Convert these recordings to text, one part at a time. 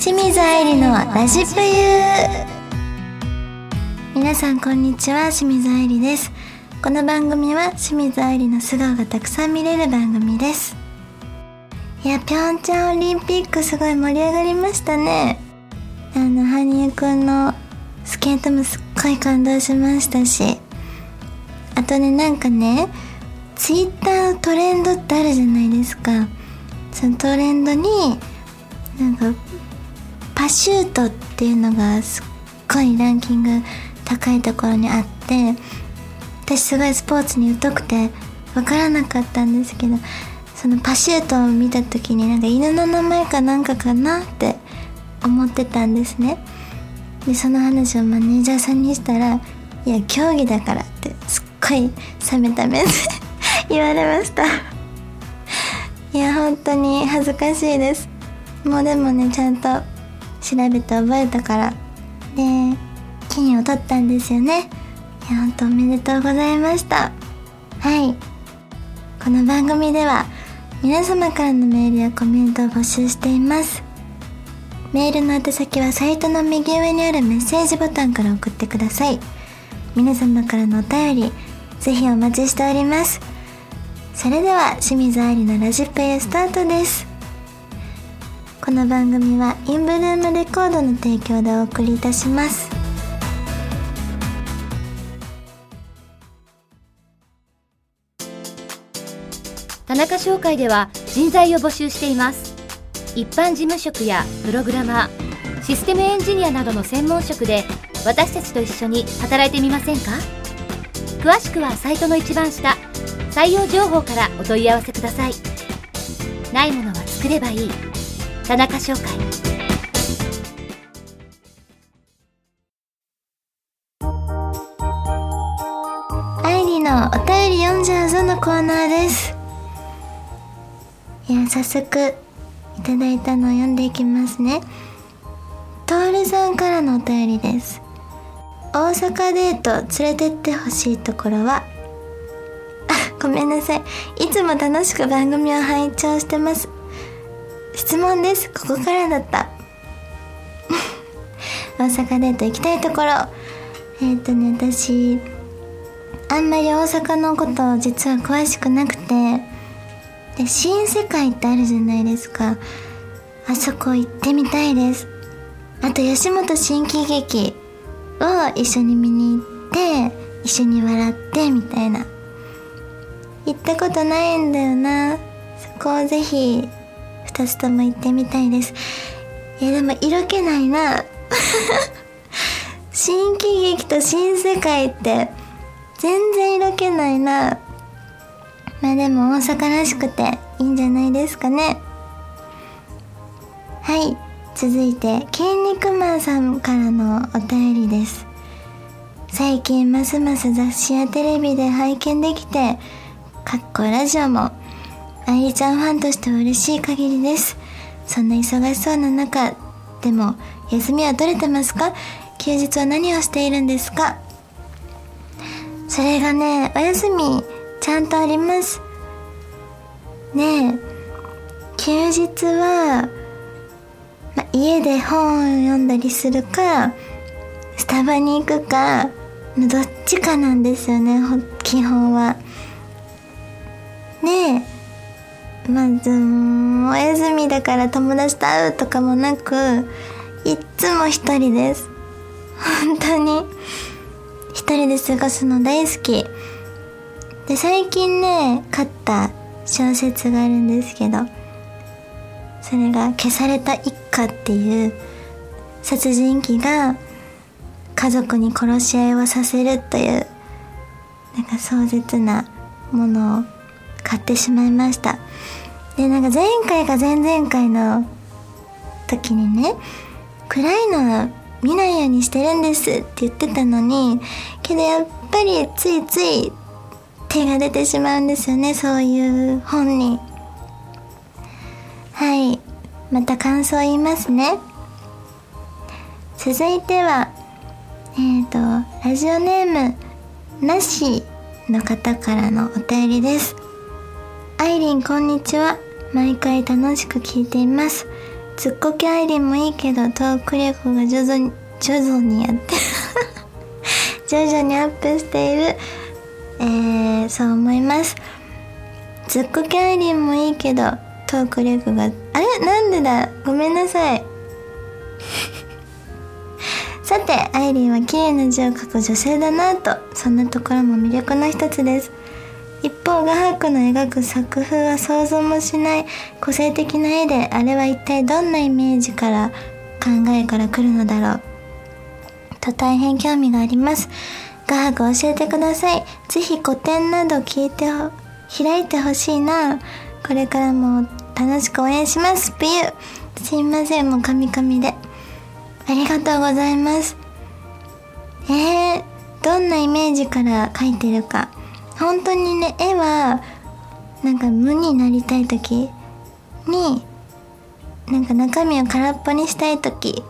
清水愛理のラジプユ皆さんこんにちは。清水愛理です。この番組は清水愛理の素顔がたくさん見れる番組です。いやピョンチャンオリンピックすごい盛り上がりましたね。あの羽生くんのスケートもすっごい感動しましたし。あとねなんかねツイッターのトレンドってあるじゃないですか。そのトレンドになんかパシュートっていうのがすっごいランキング高いところにあって私すごいスポーツに疎くて分からなかったんですけどそのパシュートを見た時になんか犬の名前かなんかかなって思ってたんですね。でその話をマネージャーさんにしたら「いや競技だから」ってすっごい冷めた目で 言われました。いや本当に恥ずかしいです。もうでもねちゃんと調べて覚えたから。で金を取ったんですよね。いや本当おめでとうございました。はい。この番組では皆様からのメールやコメントを募集しています。メールの宛先はサイトの右上にあるメッセージボタンから送ってください。皆様からのお便りぜひお待ちしております。それでは清水愛理のラジプエスタートです。この番組はインブルームレコードの提供でお送りいたします。田中商会では人材を募集しています。一般事務職やプログラマーシステムエンジニアなどの専門職で私たちと一緒に働いてみませんか？詳しくはサイトの一番下採用情報からお問い合わせください。ないものは作ればいい。田中商会愛理のお便り読んじゃうぞのコーナーです。いや早速いただいたのを読んでいきますね。トールさんからのお便りです。大阪デート連れてってほしいところは？あごめんなさい。いつも楽しく番組を拝聴してます。質問です。ここからだった。大阪デート行きたいところ。えっ、ー、とね私あんまり大阪のこと実は詳しくなくて。で新世界ってあるじゃないですか。あそこ行ってみたいです。あと吉本新喜劇を一緒に見に行って一緒に笑ってみたいな。行ったことないんだよな。そこをぜひ2つとも行ってみたいです。いやでも色気ないな。新喜劇と新世界って全然色気ないな。まあでも大阪らしくていいんじゃないですかね。はい続いて筋肉マンさんからのお便りです。最近ますます雑誌やテレビで拝見できてかっこラジオも愛理ちゃんファンとしては嬉しい限りです。そんな忙しそうな中でも休みは取れてますか？休日は何をしているんですか？それがねお休みちゃんとあります。ねえ休日は、ま、家で本を読んだりするかスタバに行くかどっちかなんですよね基本は。ねえまずお休みだから友達と会うとかもなくいっつも一人です。本当に一人で過ごすの大好き。で最近ね買った小説があるんですけどそれが「消された一家」っていう殺人鬼が家族に殺し合いをさせるというなんか壮絶なものを買ってしまいました。でなんか前回か前々回の時にね暗いのは見ないようにしてるんですって言ってたのにけどやっぱりついつい手が出てしまうんですよねそういう本に。はい。また感想言いますね。続いてはえっ、ー、とラジオネームなしの方からのお便りです。アイリンこんにちは。毎回楽しく聞いています。ツッコキアイリンもいいけどトーク力が徐々に徐々にやって 徐々にアップしている。えー、そう思います。ツッコキアイリンもいいけどトーク力があれ？なんでだ？ごめんなさい。さてアイリンは綺麗な字を書く女性だなとそんなところも魅力の一つです。一方画伯の描く作風は想像もしない個性的な絵であれは一体どんなイメージから考えから来るのだろう。と大変興味があります。画伯教えてください。ぜひ古典など聞いて開いてほしいな。これからも楽しく応援します。ピュー。すいません。もうカミカミで。ありがとうございます。えー、どんなイメージから描いてるか。本当にね絵はなんか無になりたい時になんか中身を空っぽにしたい時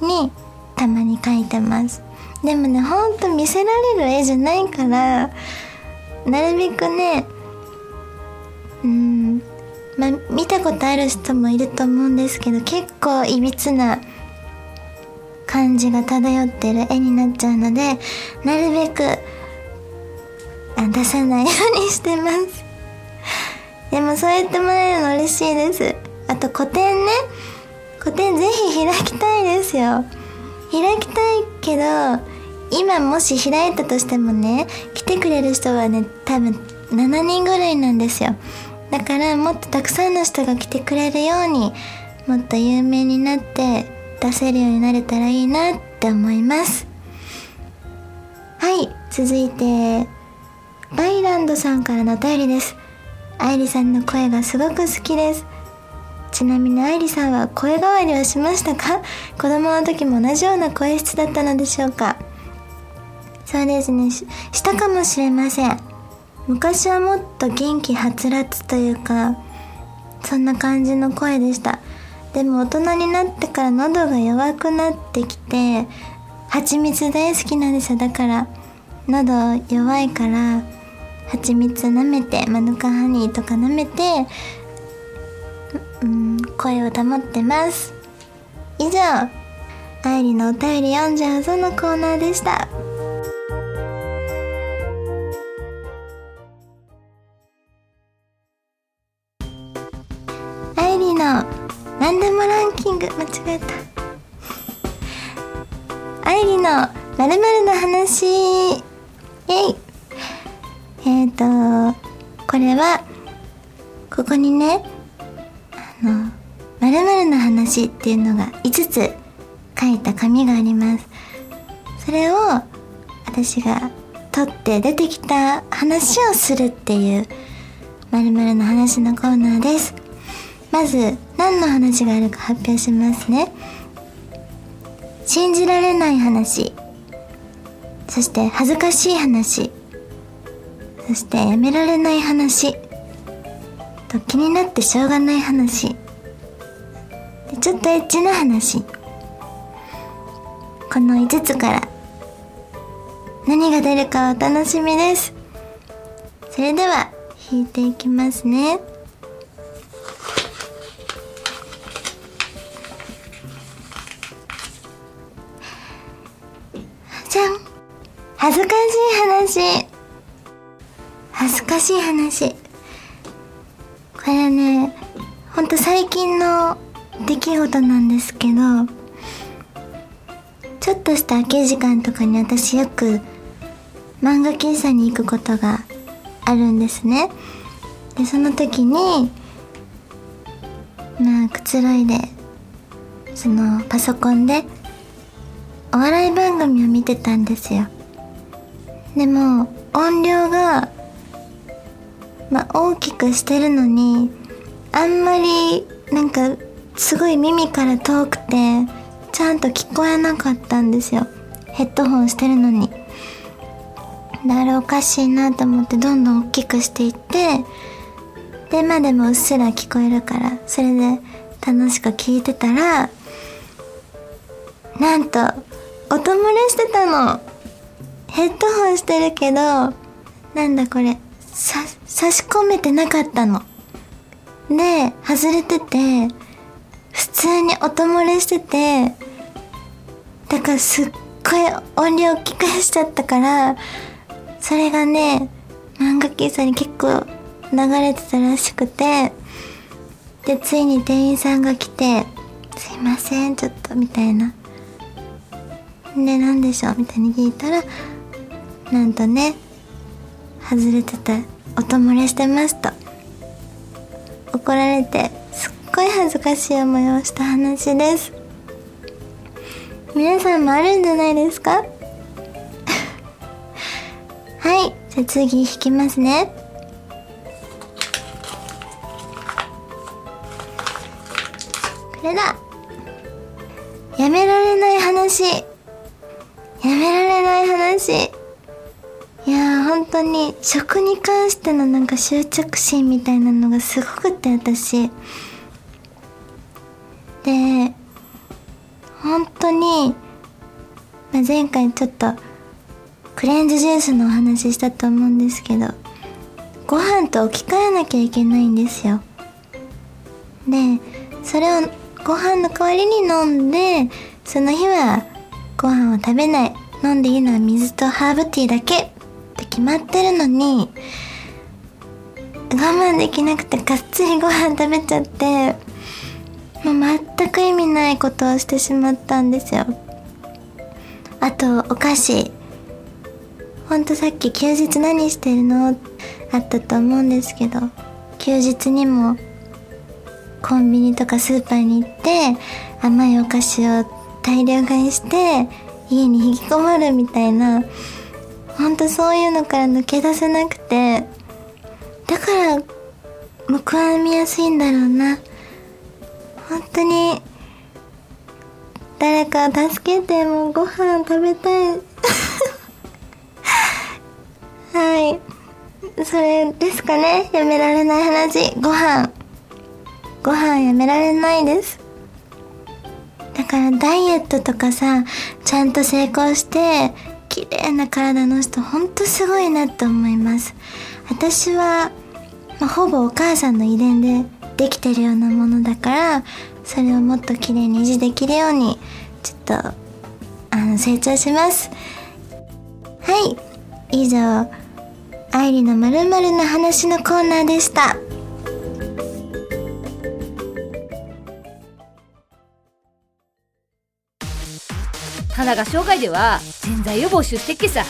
にたまに描いてます。でもねほんと見せられる絵じゃないからなるべくねうんまあ見たことある人もいると思うんですけど結構いびつな感じが漂ってる絵になっちゃうのでなるべく出さないようにしてます。でもそう言ってもらえるの嬉しいです。あと個展ね。個展ぜひ開きたいですよ。開きたいけど今もし開いたとしてもね来てくれる人はね多分7人ぐらいなんですよ。だからもっとたくさんの人が来てくれるようにもっと有名になって出せるようになれたらいいなって思います。はい続いてバイランドさんからのお便りです。愛理さんの声がすごく好きです。ちなみに愛理さんは声変わりはしましたか？子供の時も同じような声質だったのでしょうか？そうですね。したかもしれません。昔はもっと元気はつらつというかそんな感じの声でした。でも大人になってから喉が弱くなってきて蜂蜜大好きなんですよ。だから喉弱いから蜂蜜舐めてマヌカハニーとか舐めてうん声を保ってます。以上愛理のお便り読んじゃうぞのコーナーでした。愛理の何でもランキング間違えた。愛理のまるの話。イェイ。えっ、ー、とこれはここにねあの「まるの話」っていうのが5つ書いた紙があります。それを私が取って出てきた話をするっていう「まるの話」のコーナーです。まず何の話があるか発表しますね。信じられない話。そして恥ずかしい話。そしてやめられない話。と気になってしょうがない話。でちょっとエッチな話。この5つから。何が出るかお楽しみです。それでは引いていきますね。しい話。これねほんと最近の出来事なんですけどちょっとした空き時間とかに私よく漫画喫茶に行くことがあるんですね。でその時にまあくつろいでそのパソコンでお笑い番組を見てたんですよ。でも音量が、まあ、大きくしてるのにあんまりなんかすごい耳から遠くてちゃんと聞こえなかったんですよ。ヘッドホンしてるのに。だからおかしいなと思ってどんどん大きくしていってでまあでもうっすら聞こえるからそれで楽しく聞いてたらなんと音漏れしてたの。ヘッドホンしてるけどなんだこれ。さ差し込めてなかったの。で外れてて普通に音漏れしててだからすっごい音量大きくしちゃったからそれがね漫画喫茶に結構流れてたらしくてでついに店員さんが来て「すいませんちょっと」みたいな。で何でしょうみたいに聞いたらなんとね外れてた音漏れしてますと怒られてすっごい恥ずかしい思いをした話です。皆さんもあるんじゃないですか？はいじゃあ次引きますね。これだ。食に関してのなんか執着心みたいなのがすごくて私。で本当に、まあ、前回ちょっとクレンズジュースのお話ししたと思うんですけどご飯と置き換えなきゃいけないんですよ。でそれをご飯の代わりに飲んでその日はご飯を食べない。飲んでいいのは水とハーブティーだけ。決まってるのに我慢できなくてがっつりご飯食べちゃってもう全く意味ないことをしてしまったんですよ。あとお菓子。ほんとさっき休日何してるの？あったと思うんですけど休日にもコンビニとかスーパーに行って甘いお菓子を大量買いして家に引きこもるみたいなほんとそういうのから抜け出せなくてだから報わみやすいんだろうな。本当に誰か助けてもうご飯食べたい。はい。それですかね。やめられない話。ご飯。ご飯やめられないです。だからダイエットとかさちゃんと成功して綺麗な体の人ほんとすごいなって思います。私は、まあ、ほぼお母さんの遺伝でできてるようなものだからそれをもっと綺麗に維持できるようにちょっとあの成長します。はい。以上愛理のまるまるな話のコーナーでした。田中商会では人材を募集してっけさ。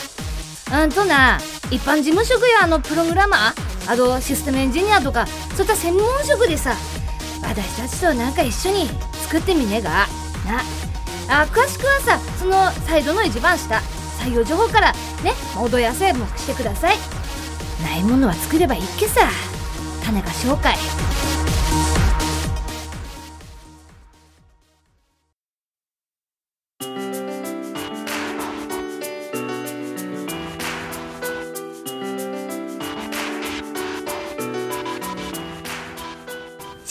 うんとな一般事務職やあのプログラマーあとシステムエンジニアとかそういった専門職でさ私たちとなんか一緒に作ってみねえが。な。あ詳しくはさそのサイトの一番下採用情報からねお問い合わせもしてください。ないものは作ればいいっけさ。田中商会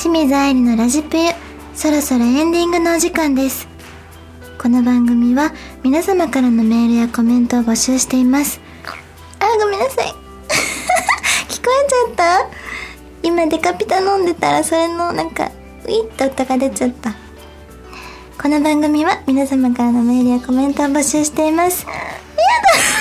清水愛理のラジプユ。そろそろエンディングのお時間です。この番組は皆様からのメールやコメントを募集しています。あごめんなさい。聞こえちゃった？今デカピタ飲んでたらそれのなんかウィッと音が出ちゃった。この番組は皆様からのメールやコメントを募集しています。やだ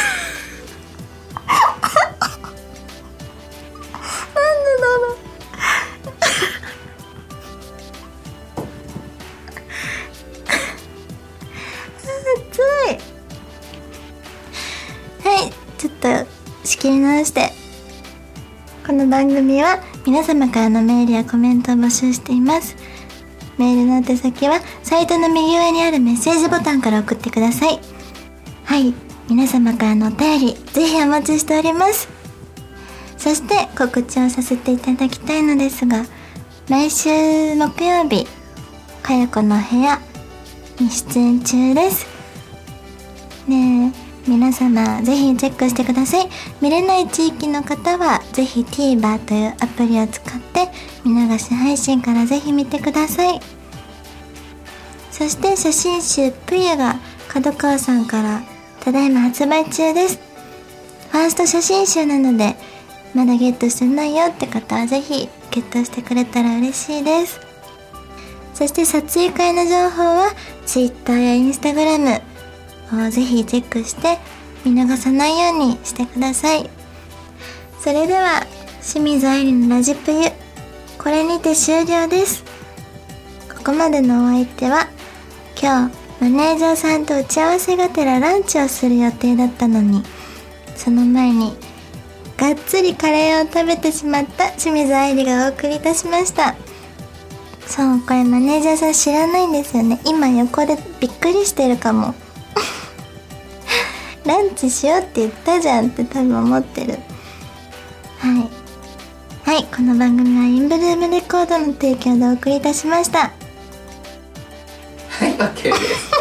仕切り直して。この番組は皆様からのメールやコメントを募集しています。メールの宛先はサイトの右上にあるメッセージボタンから送ってください。はい。皆様からのお便りぜひお待ちしております。そして告知をさせていただきたいのですが来週木曜日かよこの部屋に出演中です。ねえ。皆様ぜひチェックしてください。見れない地域の方はぜひ TVer というアプリを使って見流し配信からぜひ見てください。そして写真集「ぷゆ」が角川さんからただいま発売中です。ファースト写真集なのでまだゲットしてないよって方はぜひゲットしてくれたら嬉しいです。そして撮影会の情報は Twitter や Instagram ぜひチェックして見逃さないようにしてください。それでは清水愛理のラジプユ。これにて終了です。ここまでのお相手は今日マネージャーさんと打ち合わせがてらランチをする予定だったのにその前にがっつりカレーを食べてしまった清水愛理がお送りいたしました。そうこれマネージャーさん知らないんですよね。今横でびっくりしてるかも。ランチしようって言ったじゃんって多分思ってる。はい。はいこの番組はインブルームレコードの提供でお送りいたしました。はい OK です。